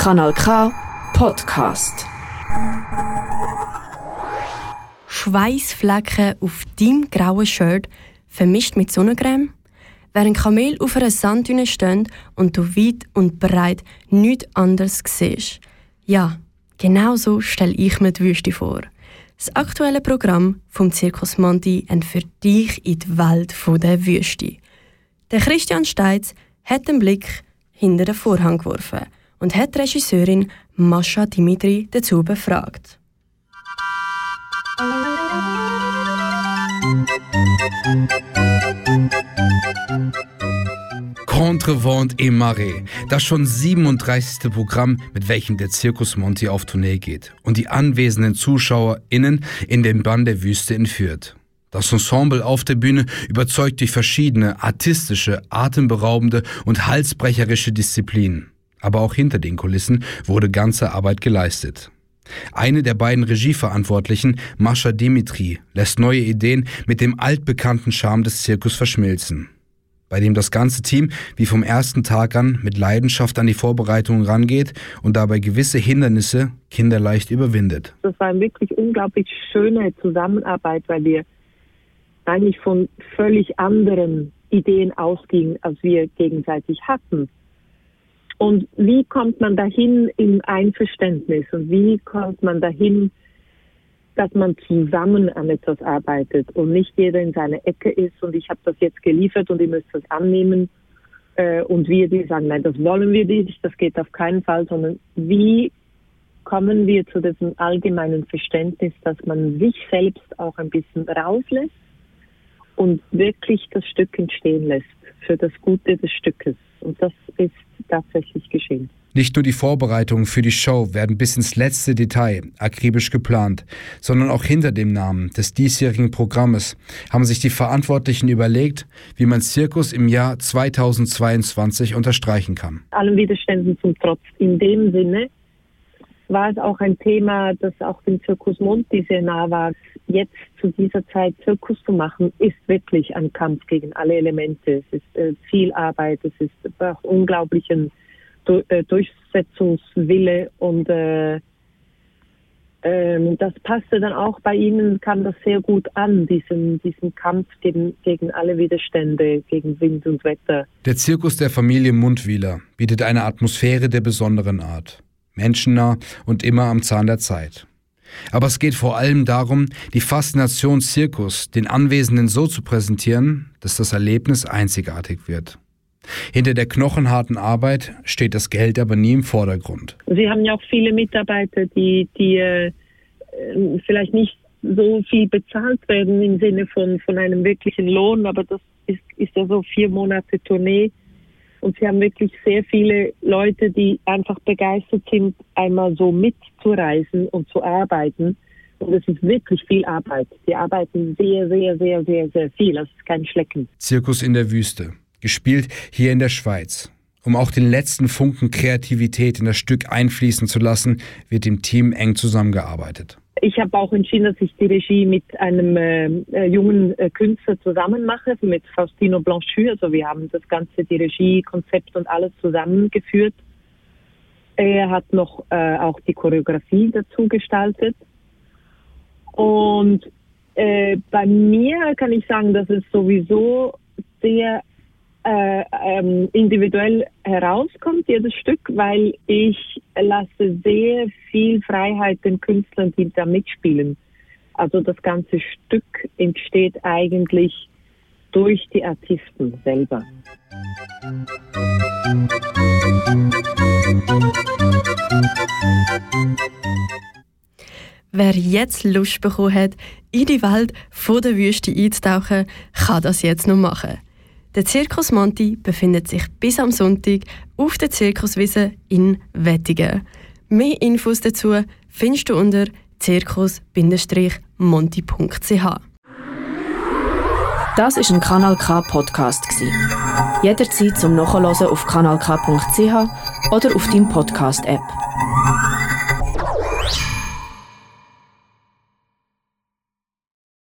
Kanal K Podcast. Schweißflecken auf deinem grauen Shirt vermischt mit Sonnencreme? Während Kamel auf einer Sanddüne stehen und du weit und breit nichts anderes siehst. Ja, genau so stelle ich mir die Wüste vor. Das aktuelle Programm vom Zirkus Monti entführt dich in die Welt der Wüste. Der Christian Steitz hat den Blick hinter den Vorhang geworfen und hat die Regisseurin Mascha Dimitri dazu befragt. Contrevent et Marais, das schon 37. Programm, mit welchem der Zirkus Monti auf Tournee geht und die anwesenden ZuschauerInnen in den Bann der Wüste entführt. Das Ensemble auf der Bühne überzeugt durch verschiedene artistische, atemberaubende und halsbrecherische Disziplinen. Aber auch hinter den Kulissen wurde ganze Arbeit geleistet. Eine der beiden Regieverantwortlichen, Mascha Dimitri, lässt neue Ideen mit dem altbekannten Charme des Zirkus verschmilzen. Bei dem das ganze Team wie vom ersten Tag an mit Leidenschaft an die Vorbereitungen rangeht und dabei gewisse Hindernisse kinderleicht überwindet. Das war eine wirklich unglaublich schöne Zusammenarbeit, weil wir eigentlich von völlig anderen Ideen ausgingen, als wir gegenseitig hatten. Und wie kommt man dahin im Einverständnis und wie kommt man dahin, dass man zusammen an etwas arbeitet und nicht jeder in seiner Ecke ist und ich habe das jetzt geliefert und ihr müsst das annehmen äh, und wir, die sagen, nein, das wollen wir nicht, das geht auf keinen Fall, sondern wie kommen wir zu diesem allgemeinen Verständnis, dass man sich selbst auch ein bisschen rauslässt und wirklich das Stück entstehen lässt für das Gute des Stückes. Und das ist tatsächlich geschehen. Nicht nur die Vorbereitungen für die Show werden bis ins letzte Detail akribisch geplant, sondern auch hinter dem Namen des diesjährigen Programmes haben sich die Verantwortlichen überlegt, wie man Zirkus im Jahr 2022 unterstreichen kann. Allen Widerständen zum Trotz. In dem Sinne war es auch ein Thema, das auch dem Zirkus Monti sehr nah war. Jetzt zu dieser Zeit Zirkus zu machen, ist wirklich ein Kampf gegen alle Elemente. Es ist äh, viel Arbeit, es ist auch unglaublichen du äh, Durchsetzungswille und äh, ähm, das passte dann auch bei Ihnen, kam das sehr gut an, diesen, diesen Kampf gegen, gegen alle Widerstände, gegen Wind und Wetter. Der Zirkus der Familie Mundwieler bietet eine Atmosphäre der besonderen Art menschennah und immer am Zahn der Zeit. Aber es geht vor allem darum, die Faszination Zirkus den Anwesenden so zu präsentieren, dass das Erlebnis einzigartig wird. Hinter der knochenharten Arbeit steht das Geld aber nie im Vordergrund. Sie haben ja auch viele Mitarbeiter, die, die äh, vielleicht nicht so viel bezahlt werden im Sinne von, von einem wirklichen Lohn, aber das ist, ist ja so vier Monate Tournee und sie haben wirklich sehr viele Leute, die einfach begeistert sind, einmal so mitzureisen und zu arbeiten. Und es ist wirklich viel Arbeit. Sie arbeiten sehr, sehr, sehr, sehr, sehr viel. Das ist kein Schlecken. Zirkus in der Wüste. Gespielt hier in der Schweiz. Um auch den letzten Funken Kreativität in das Stück einfließen zu lassen, wird im Team eng zusammengearbeitet. Ich habe auch entschieden, dass ich die Regie mit einem äh, äh, jungen äh, Künstler zusammen mache, mit Faustino Blanchut. Also wir haben das Ganze, die Regiekonzept und alles zusammengeführt. Er hat noch äh, auch die Choreografie dazu gestaltet. Und äh, bei mir kann ich sagen, dass es sowieso sehr äh, ähm, individuell herauskommt, jedes Stück, weil ich lasse sehr viel Freiheit den Künstlern, die da mitspielen. Also das ganze Stück entsteht eigentlich durch die Artisten selber. Wer jetzt Lust bekommen hat, in die Welt der Wüste einzutauchen, kann das jetzt noch machen. Der Zirkus Monti befindet sich bis am Sonntag auf der Zirkuswiese in Wettingen. Mehr Infos dazu findest du unter zirkus-monti.ch. Das ist ein Kanal K Podcast Jederzeit zum Nachhören auf kanalk.ch oder auf deinem Podcast App.